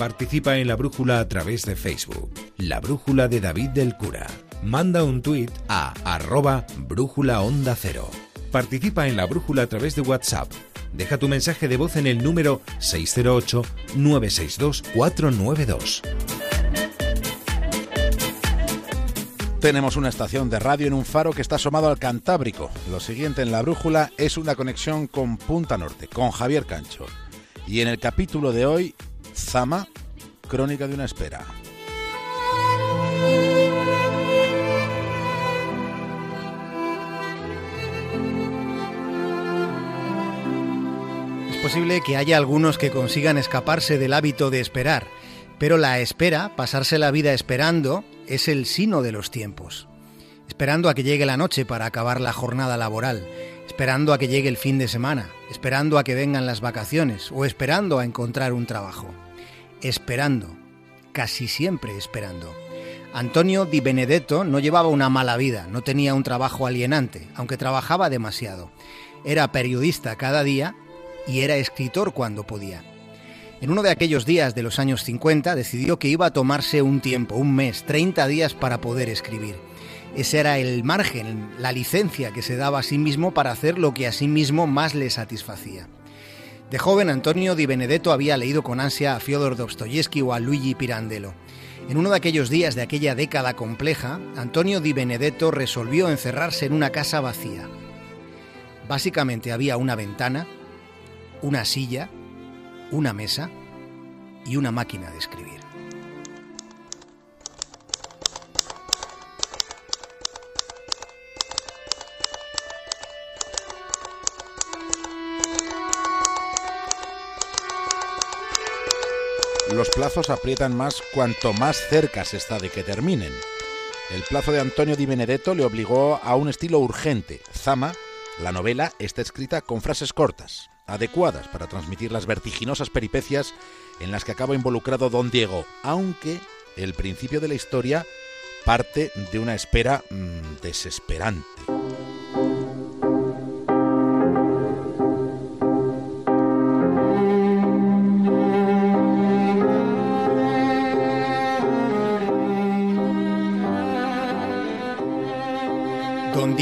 Participa en la brújula a través de Facebook. La brújula de David del Cura. Manda un tuit a arroba brújula onda cero. Participa en la brújula a través de WhatsApp. Deja tu mensaje de voz en el número 608-962-492. Tenemos una estación de radio en un faro que está asomado al Cantábrico. Lo siguiente en la brújula es una conexión con Punta Norte, con Javier Cancho. Y en el capítulo de hoy, Zama, crónica de una espera. Es posible que haya algunos que consigan escaparse del hábito de esperar, pero la espera, pasarse la vida esperando, es el sino de los tiempos. Esperando a que llegue la noche para acabar la jornada laboral, esperando a que llegue el fin de semana, esperando a que vengan las vacaciones o esperando a encontrar un trabajo. Esperando, casi siempre esperando. Antonio Di Benedetto no llevaba una mala vida, no tenía un trabajo alienante, aunque trabajaba demasiado. Era periodista cada día y era escritor cuando podía. En uno de aquellos días de los años 50 decidió que iba a tomarse un tiempo, un mes, 30 días para poder escribir. Ese era el margen, la licencia que se daba a sí mismo para hacer lo que a sí mismo más le satisfacía. De joven, Antonio Di Benedetto había leído con ansia a Fyodor Dostoyevsky o a Luigi Pirandello. En uno de aquellos días de aquella década compleja, Antonio Di Benedetto resolvió encerrarse en una casa vacía. Básicamente había una ventana, una silla, una mesa y una máquina de escribir. Los plazos aprietan más cuanto más cerca se está de que terminen. El plazo de Antonio Di Benedetto le obligó a un estilo urgente. Zama, la novela, está escrita con frases cortas, adecuadas para transmitir las vertiginosas peripecias en las que acaba involucrado don Diego, aunque el principio de la historia parte de una espera mmm, desesperante.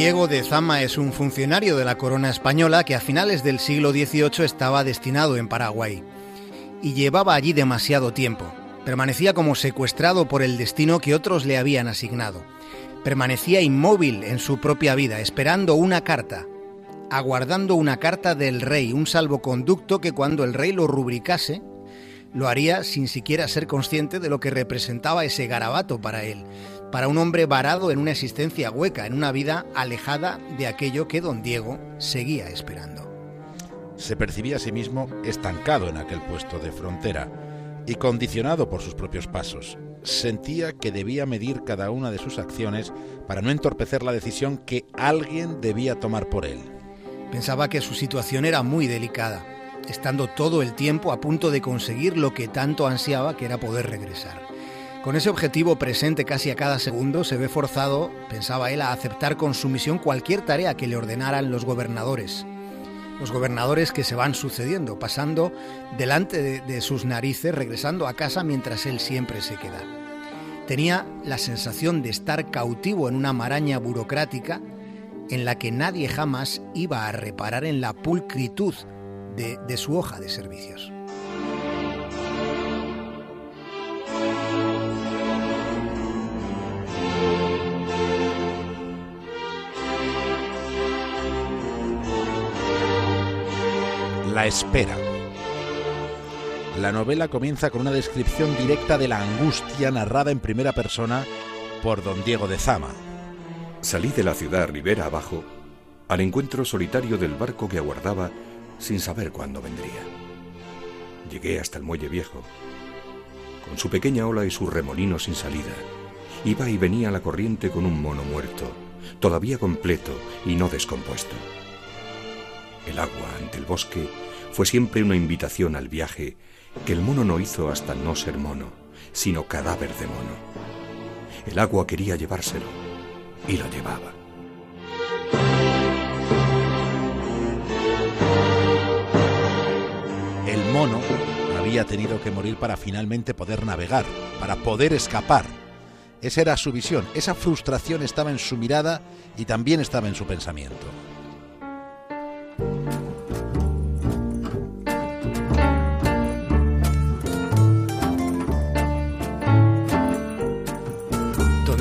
Diego de Zama es un funcionario de la corona española que a finales del siglo XVIII estaba destinado en Paraguay y llevaba allí demasiado tiempo. Permanecía como secuestrado por el destino que otros le habían asignado. Permanecía inmóvil en su propia vida, esperando una carta, aguardando una carta del rey, un salvoconducto que cuando el rey lo rubricase, lo haría sin siquiera ser consciente de lo que representaba ese garabato para él, para un hombre varado en una existencia hueca, en una vida alejada de aquello que don Diego seguía esperando. Se percibía a sí mismo estancado en aquel puesto de frontera y condicionado por sus propios pasos. Sentía que debía medir cada una de sus acciones para no entorpecer la decisión que alguien debía tomar por él. Pensaba que su situación era muy delicada, estando todo el tiempo a punto de conseguir lo que tanto ansiaba, que era poder regresar. Con ese objetivo presente casi a cada segundo, se ve forzado, pensaba él, a aceptar con sumisión cualquier tarea que le ordenaran los gobernadores. Los gobernadores que se van sucediendo, pasando delante de, sus narices, regresando a casa mientras él siempre se queda. Tenía la sensación de estar cautivo en una maraña burocrática en la que nadie jamás iba a reparar en la pulcritud de, de su hoja de servicios. La espera. La novela comienza con una descripción directa de la angustia narrada en primera persona por don Diego de Zama. Salí de la ciudad ribera abajo al encuentro solitario del barco que aguardaba sin saber cuándo vendría. Llegué hasta el muelle viejo. Con su pequeña ola y su remolino sin salida, iba y venía la corriente con un mono muerto, todavía completo y no descompuesto. El agua ante el bosque fue siempre una invitación al viaje que el mono no hizo hasta no ser mono, sino cadáver de mono. El agua quería llevárselo y lo llevaba. Mono había tenido que morir para finalmente poder navegar, para poder escapar. Esa era su visión, esa frustración estaba en su mirada y también estaba en su pensamiento.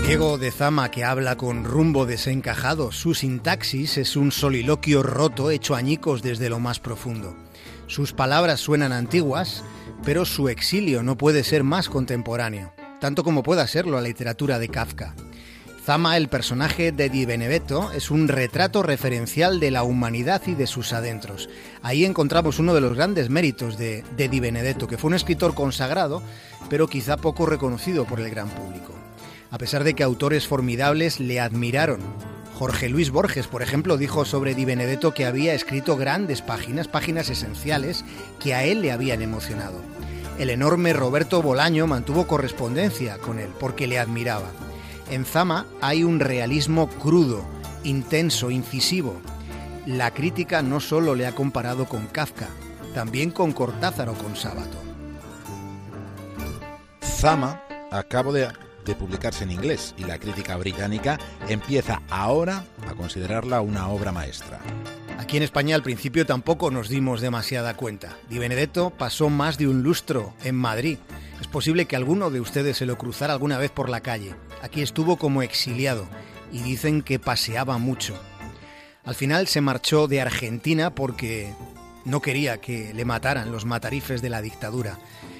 Diego de Zama, que habla con rumbo desencajado, su sintaxis es un soliloquio roto hecho añicos desde lo más profundo. Sus palabras suenan antiguas, pero su exilio no puede ser más contemporáneo, tanto como pueda serlo la literatura de Kafka. Zama, el personaje de Di Benedetto, es un retrato referencial de la humanidad y de sus adentros. Ahí encontramos uno de los grandes méritos de, de Di Benedetto, que fue un escritor consagrado, pero quizá poco reconocido por el gran público a pesar de que autores formidables le admiraron. Jorge Luis Borges, por ejemplo, dijo sobre Di Benedetto que había escrito grandes páginas, páginas esenciales, que a él le habían emocionado. El enorme Roberto Bolaño mantuvo correspondencia con él porque le admiraba. En Zama hay un realismo crudo, intenso, incisivo. La crítica no solo le ha comparado con Kafka, también con Cortázar o con Sábato. Zama, acabo de de publicarse en inglés y la crítica británica empieza ahora a considerarla una obra maestra. Aquí en España al principio tampoco nos dimos demasiada cuenta. Di Benedetto pasó más de un lustro en Madrid. Es posible que alguno de ustedes se lo cruzara alguna vez por la calle. Aquí estuvo como exiliado y dicen que paseaba mucho. Al final se marchó de Argentina porque no quería que le mataran los matarifes de la dictadura.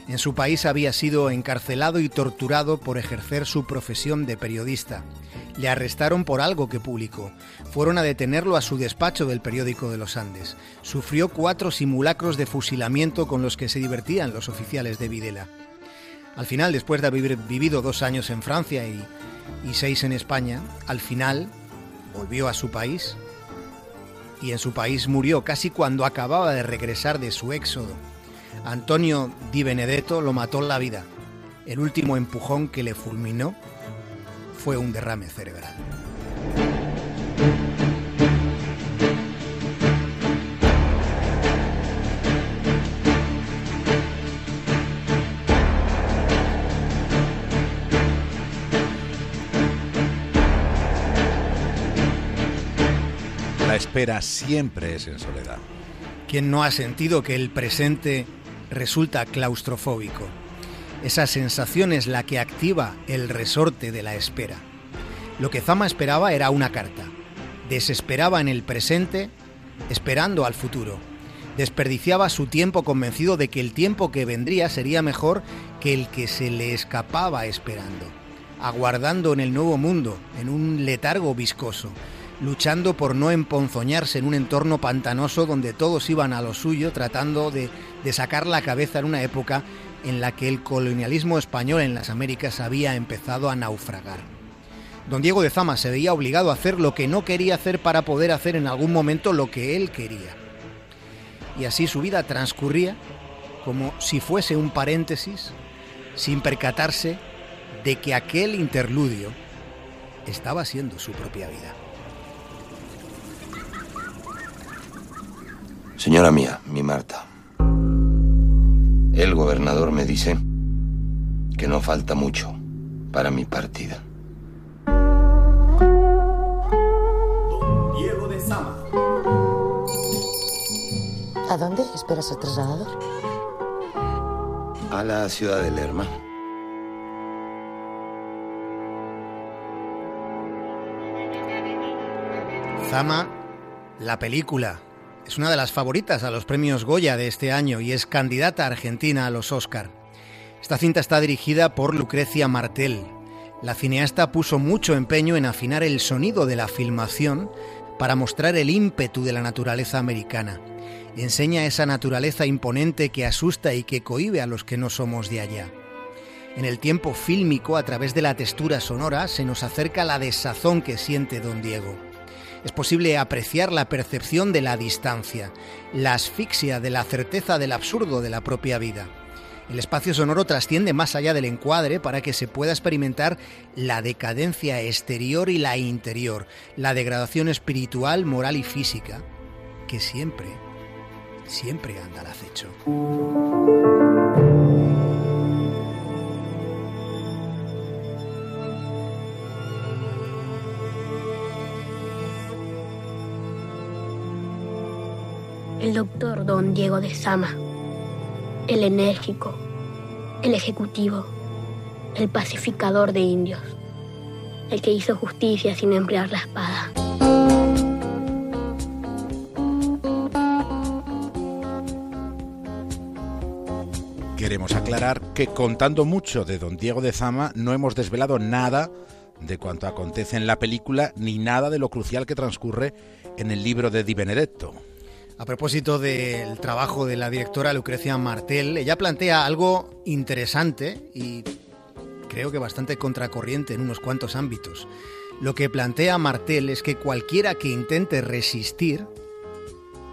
En su país había sido encarcelado y torturado por ejercer su profesión de periodista. Le arrestaron por algo que publicó. Fueron a detenerlo a su despacho del periódico de los Andes. Sufrió cuatro simulacros de fusilamiento con los que se divertían los oficiales de Videla. Al final, después de haber vivido dos años en Francia y, y seis en España, al final volvió a su país y en su país murió casi cuando acababa de regresar de su éxodo. Antonio Di Benedetto lo mató en la vida. El último empujón que le fulminó fue un derrame cerebral. Siempre es en soledad. ¿Quién no ha sentido que el presente resulta claustrofóbico. Esa sensación es la que activa el resorte de la espera. Lo que Zama esperaba era una carta. Desesperaba en el presente, esperando al futuro. Desperdiciaba su tiempo convencido de que el tiempo que vendría sería mejor que el que se le escapaba esperando, aguardando en el nuevo mundo, en un letargo viscoso, luchando por no emponzoñarse en un entorno pantanoso donde todos iban a lo suyo tratando de, sacar la cabeza en una época en la que el colonialismo español en las Américas había empezado a naufragar. Don Diego de Zama se veía obligado a hacer lo que no quería hacer para poder hacer en algún momento lo que él quería. Y así su vida transcurría como si fuese un paréntesis, sin percatarse de que aquel interludio estaba siendo su propia vida. Señora mía, mi Marta, el gobernador me dice que no falta mucho para mi partida. Don Diego de Sama. ¿A dónde esperas el trasladador? A la ciudad de Lerma. Zama, la película es una de las favoritas a los premios Goya de este año y es candidata argentina a los Oscar. Esta cinta está dirigida por Lucrecia Martel. La cineasta puso mucho empeño en afinar el sonido de la filmación para mostrar el ímpetu de la naturaleza americana. Enseña esa naturaleza imponente que asusta y que cohíbe a los que no somos de allá. En el tiempo fílmico, a través de la textura sonora, se nos acerca la desazón que siente don Diego es posible apreciar la percepción de la distancia, la asfixia de la certeza del absurdo de la propia vida. El espacio sonoro trasciende más allá del encuadre para que se pueda experimentar la decadencia exterior y la interior, la degradación espiritual, moral y física, que siempre, siempre anda al acecho. Doctor don Diego de Sama, el enérgico, el ejecutivo, el pacificador de indios, el que hizo justicia sin emplear la espada. Queremos aclarar que contando mucho de don Diego de Zama no hemos desvelado nada de cuanto acontece en la película ni nada de lo crucial que transcurre en el libro de Di Benedetto. A propósito del trabajo de la directora Lucrecia Martel, ella plantea algo interesante y creo que bastante contracorriente en unos cuantos ámbitos. Lo que plantea Martel es que cualquiera que intente resistir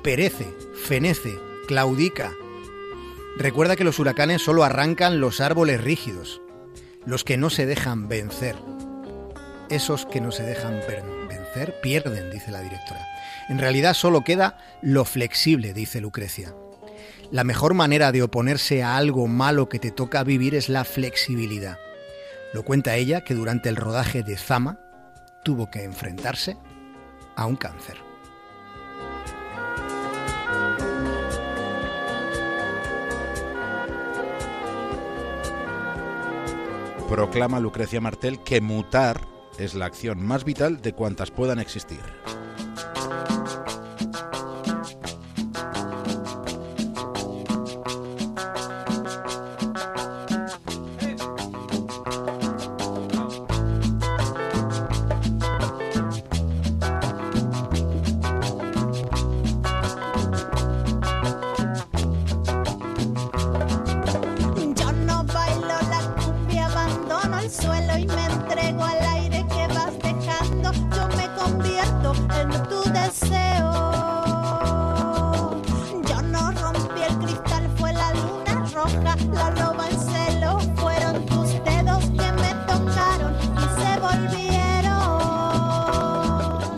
perece, fenece, claudica. Recuerda que los huracanes solo arrancan los árboles rígidos, los que no se dejan vencer. Esos que no se dejan pierden, dice la directora. En realidad solo queda lo flexible, dice Lucrecia. La mejor manera de oponerse a algo malo que te toca vivir es la flexibilidad. Lo cuenta ella que durante el rodaje de Zama tuvo que enfrentarse a un cáncer. Proclama Lucrecia Martel que mutar es la acción más vital de cuantas puedan existir.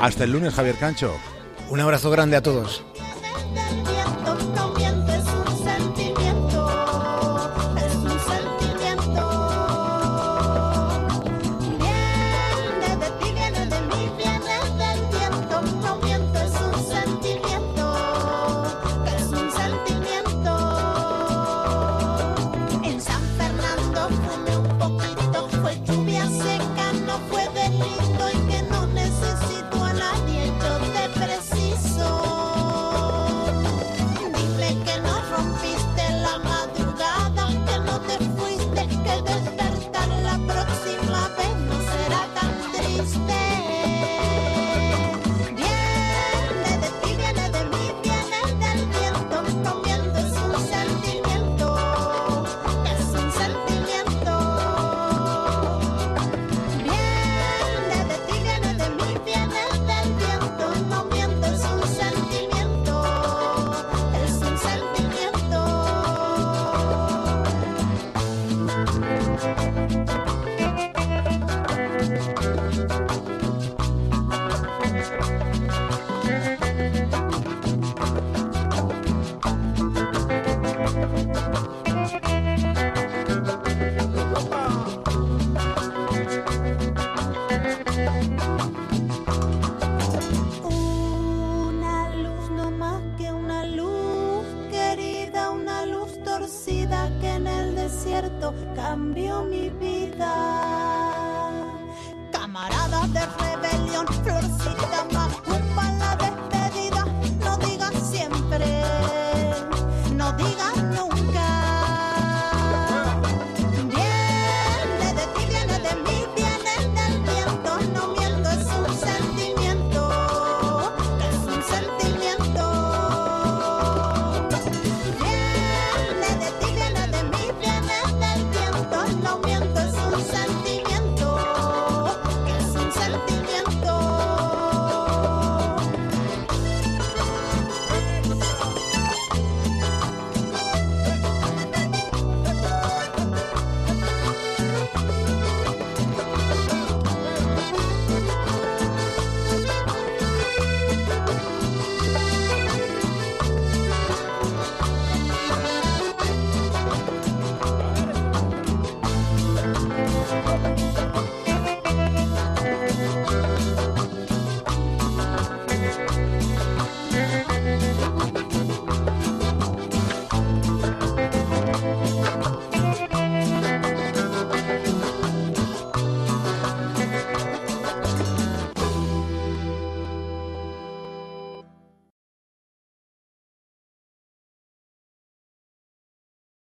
Hasta el lunes, Javier Cancho. Un abrazo grande a todos. Mi vida. Camarada de rebelión, florcita